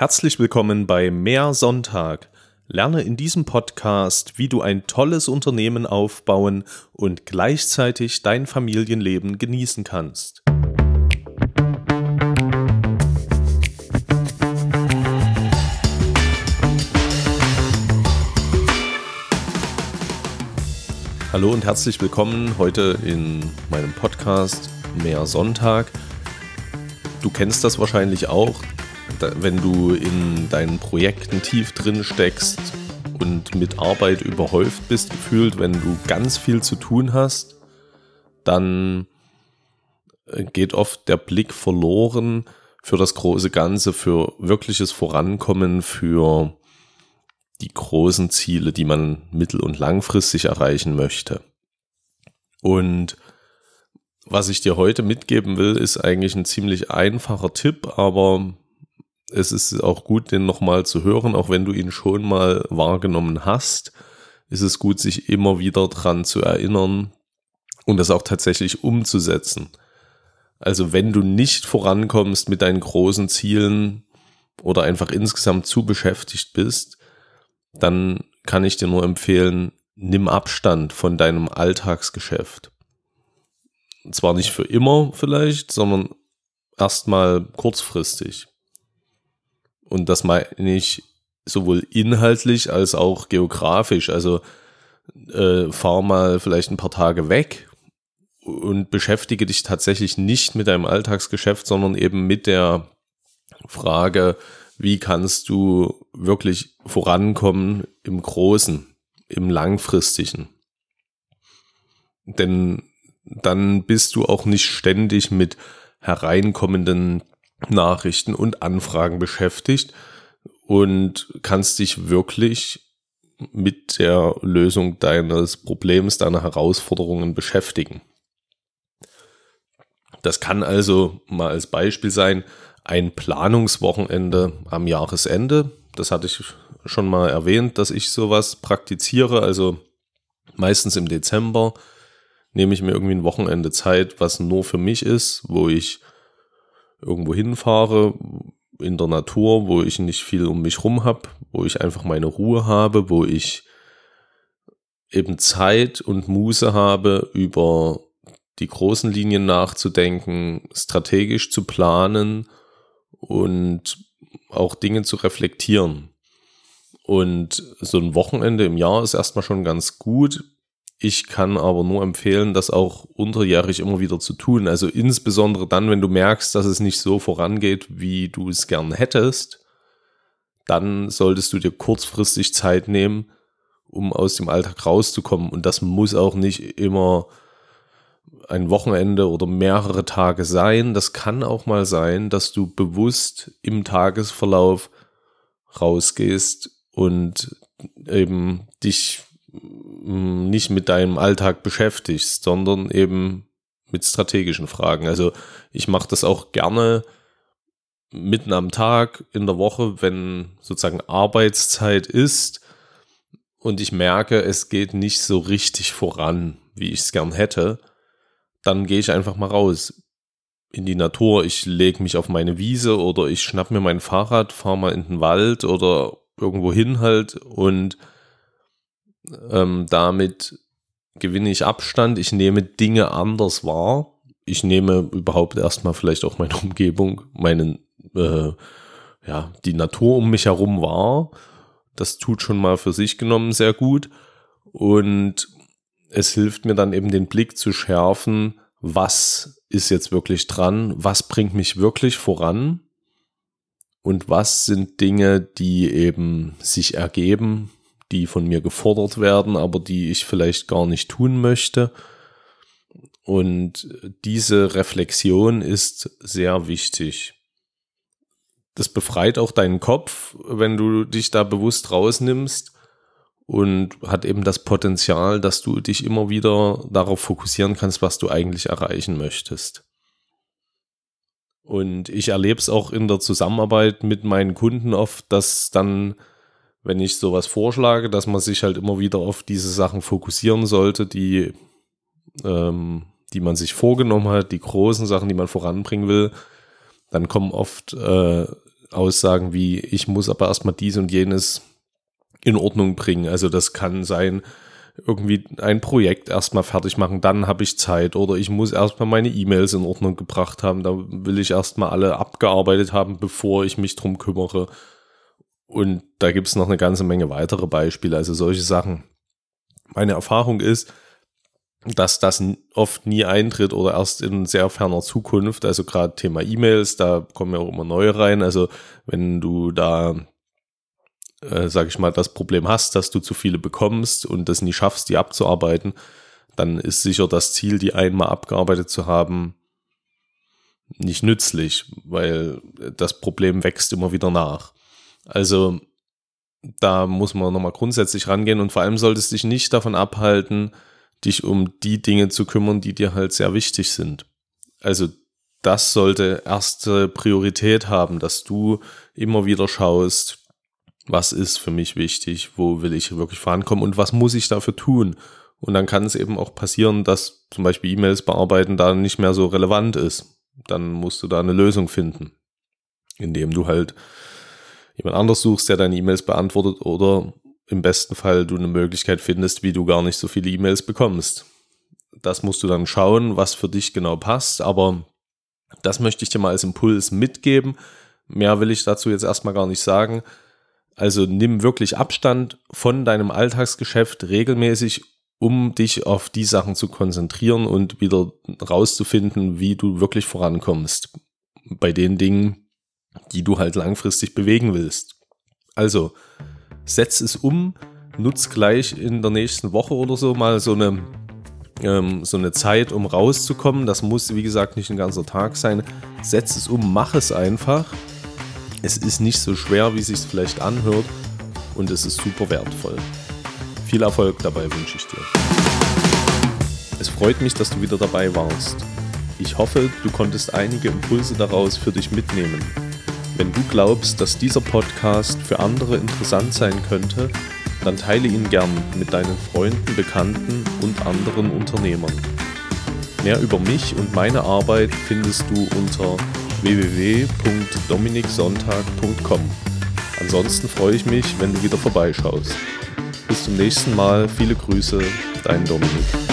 Herzlich willkommen bei Mehr Sonntag. Lerne in diesem Podcast, wie du ein tolles Unternehmen aufbauen und gleichzeitig dein Familienleben genießen kannst. Hallo und herzlich willkommen heute in meinem Podcast Mehr Sonntag. Du kennst das wahrscheinlich auch, wenn du in deinen Projekten tief drin steckst und mit Arbeit überhäuft bist, gefühlt, wenn du ganz viel zu tun hast, dann äh, geht oft der Blick verloren für das große Ganze, für wirkliches Vorankommen, für die großen Ziele, die man mittel- und langfristig erreichen möchte. Und was ich dir heute mitgeben will, ist eigentlich ein ziemlich einfacher Tipp, aber es ist auch gut, den nochmal zu hören, auch wenn du ihn schon mal wahrgenommen hast, ist es gut, sich immer wieder dran zu erinnern und das auch tatsächlich umzusetzen. Also wenn du nicht vorankommst mit deinen großen Zielen oder einfach insgesamt zu beschäftigt bist, dann kann ich dir nur empfehlen, nimm Abstand von deinem Alltagsgeschäft. Zwar nicht für immer vielleicht, sondern erstmal kurzfristig. Und das meine ich sowohl inhaltlich als auch geografisch. Also äh, fahr mal vielleicht ein paar Tage weg und beschäftige dich tatsächlich nicht mit deinem Alltagsgeschäft, sondern eben mit der Frage, wie kannst du wirklich vorankommen im Großen, im Langfristigen. Denn dann bist du auch nicht ständig mit hereinkommenden Nachrichten und Anfragen beschäftigt und kannst dich wirklich mit der Lösung deines Problems, deiner Herausforderungen beschäftigen. Das kann also mal als Beispiel sein, ein Planungswochenende am Jahresende. Das hatte ich schon mal erwähnt, dass ich sowas praktiziere. Also meistens im Dezember nehme ich mir irgendwie ein Wochenende Zeit, was nur für mich ist, wo ich irgendwo hinfahre in der Natur, wo ich nicht viel um mich rum habe, wo ich einfach meine Ruhe habe, wo ich eben Zeit und Muße habe, über die großen Linien nachzudenken, strategisch zu planen und auch Dinge zu reflektieren. Und so ein Wochenende im Jahr ist erstmal schon ganz gut, ich kann aber nur empfehlen, das auch unterjährig immer wieder zu tun. Also insbesondere dann, wenn du merkst, dass es nicht so vorangeht, wie du es gern hättest, dann solltest du dir kurzfristig Zeit nehmen, um aus dem Alltag rauszukommen. Und das muss auch nicht immer ein Wochenende oder mehrere Tage sein. Das kann auch mal sein, dass du bewusst im Tagesverlauf rausgehst und eben dich nicht mit deinem Alltag beschäftigst, sondern eben mit strategischen Fragen. Also ich mache das auch gerne mitten am Tag in der Woche, wenn sozusagen Arbeitszeit ist und ich merke, es geht nicht so richtig voran, wie ich es gern hätte, dann gehe ich einfach mal raus in die Natur. Ich lege mich auf meine Wiese oder ich schnapp mir mein Fahrrad, fahre mal in den Wald oder irgendwo hin halt und ähm, damit gewinne ich Abstand, ich nehme Dinge anders wahr. Ich nehme überhaupt erstmal vielleicht auch meine Umgebung, meinen, äh, ja, die Natur um mich herum wahr. Das tut schon mal für sich genommen sehr gut. Und es hilft mir dann eben den Blick zu schärfen, was ist jetzt wirklich dran, was bringt mich wirklich voran und was sind Dinge, die eben sich ergeben, die von mir gefordert werden, aber die ich vielleicht gar nicht tun möchte. Und diese Reflexion ist sehr wichtig. Das befreit auch deinen Kopf, wenn du dich da bewusst rausnimmst und hat eben das Potenzial, dass du dich immer wieder darauf fokussieren kannst, was du eigentlich erreichen möchtest. Und ich erlebe es auch in der Zusammenarbeit mit meinen Kunden oft, dass dann wenn ich sowas vorschlage, dass man sich halt immer wieder auf diese Sachen fokussieren sollte, die, ähm, die man sich vorgenommen hat, die großen Sachen, die man voranbringen will, dann kommen oft äh, Aussagen wie, ich muss aber erstmal dies und jenes in Ordnung bringen. Also das kann sein, irgendwie ein Projekt erstmal fertig machen, dann habe ich Zeit oder ich muss erstmal meine E-Mails in Ordnung gebracht haben, da will ich erstmal alle abgearbeitet haben, bevor ich mich drum kümmere. Und da gibt es noch eine ganze Menge weitere Beispiele, also solche Sachen. Meine Erfahrung ist, dass das oft nie eintritt oder erst in sehr ferner Zukunft. Also gerade Thema E-Mails, da kommen ja auch immer neue rein. Also wenn du da äh, sag ich mal, das Problem hast, dass du zu viele bekommst und das nie schaffst, die abzuarbeiten, dann ist sicher das Ziel, die einmal abgearbeitet zu haben, nicht nützlich, weil das Problem wächst immer wieder nach. Also da muss man nochmal grundsätzlich rangehen und vor allem solltest dich nicht davon abhalten, dich um die Dinge zu kümmern, die dir halt sehr wichtig sind. Also das sollte erste Priorität haben, dass du immer wieder schaust, was ist für mich wichtig, wo will ich wirklich vorankommen und was muss ich dafür tun. Und dann kann es eben auch passieren, dass zum Beispiel E-Mails bearbeiten da nicht mehr so relevant ist. Dann musst du da eine Lösung finden, indem du halt jemand anders suchst, der deine E-Mails beantwortet oder im besten Fall du eine Möglichkeit findest, wie du gar nicht so viele E-Mails bekommst. Das musst du dann schauen, was für dich genau passt, aber das möchte ich dir mal als Impuls mitgeben. Mehr will ich dazu jetzt erstmal gar nicht sagen. Also nimm wirklich Abstand von deinem Alltagsgeschäft regelmäßig, um dich auf die Sachen zu konzentrieren und wieder rauszufinden, wie du wirklich vorankommst. Bei den Dingen, die du halt langfristig bewegen willst. Also setz es um, nutz gleich in der nächsten Woche oder so mal so eine, ähm, so eine Zeit, um rauszukommen. Das muss, wie gesagt, nicht ein ganzer Tag sein. Setz es um, mach es einfach es ist nicht so schwer, wie es sich vielleicht anhört und es ist super wertvoll. Viel Erfolg dabei wünsche ich dir. Es freut mich, dass du wieder dabei warst. Ich hoffe, du konntest einige Impulse daraus für dich mitnehmen. Wenn du glaubst, dass dieser Podcast für andere interessant sein könnte, dann teile ihn gern mit deinen Freunden, Bekannten und anderen Unternehmern. Mehr über mich und meine Arbeit findest du unter www.dominiksonntag.com. Ansonsten freue ich mich, wenn du wieder vorbeischaust. Bis zum nächsten Mal, viele Grüße, dein Dominik.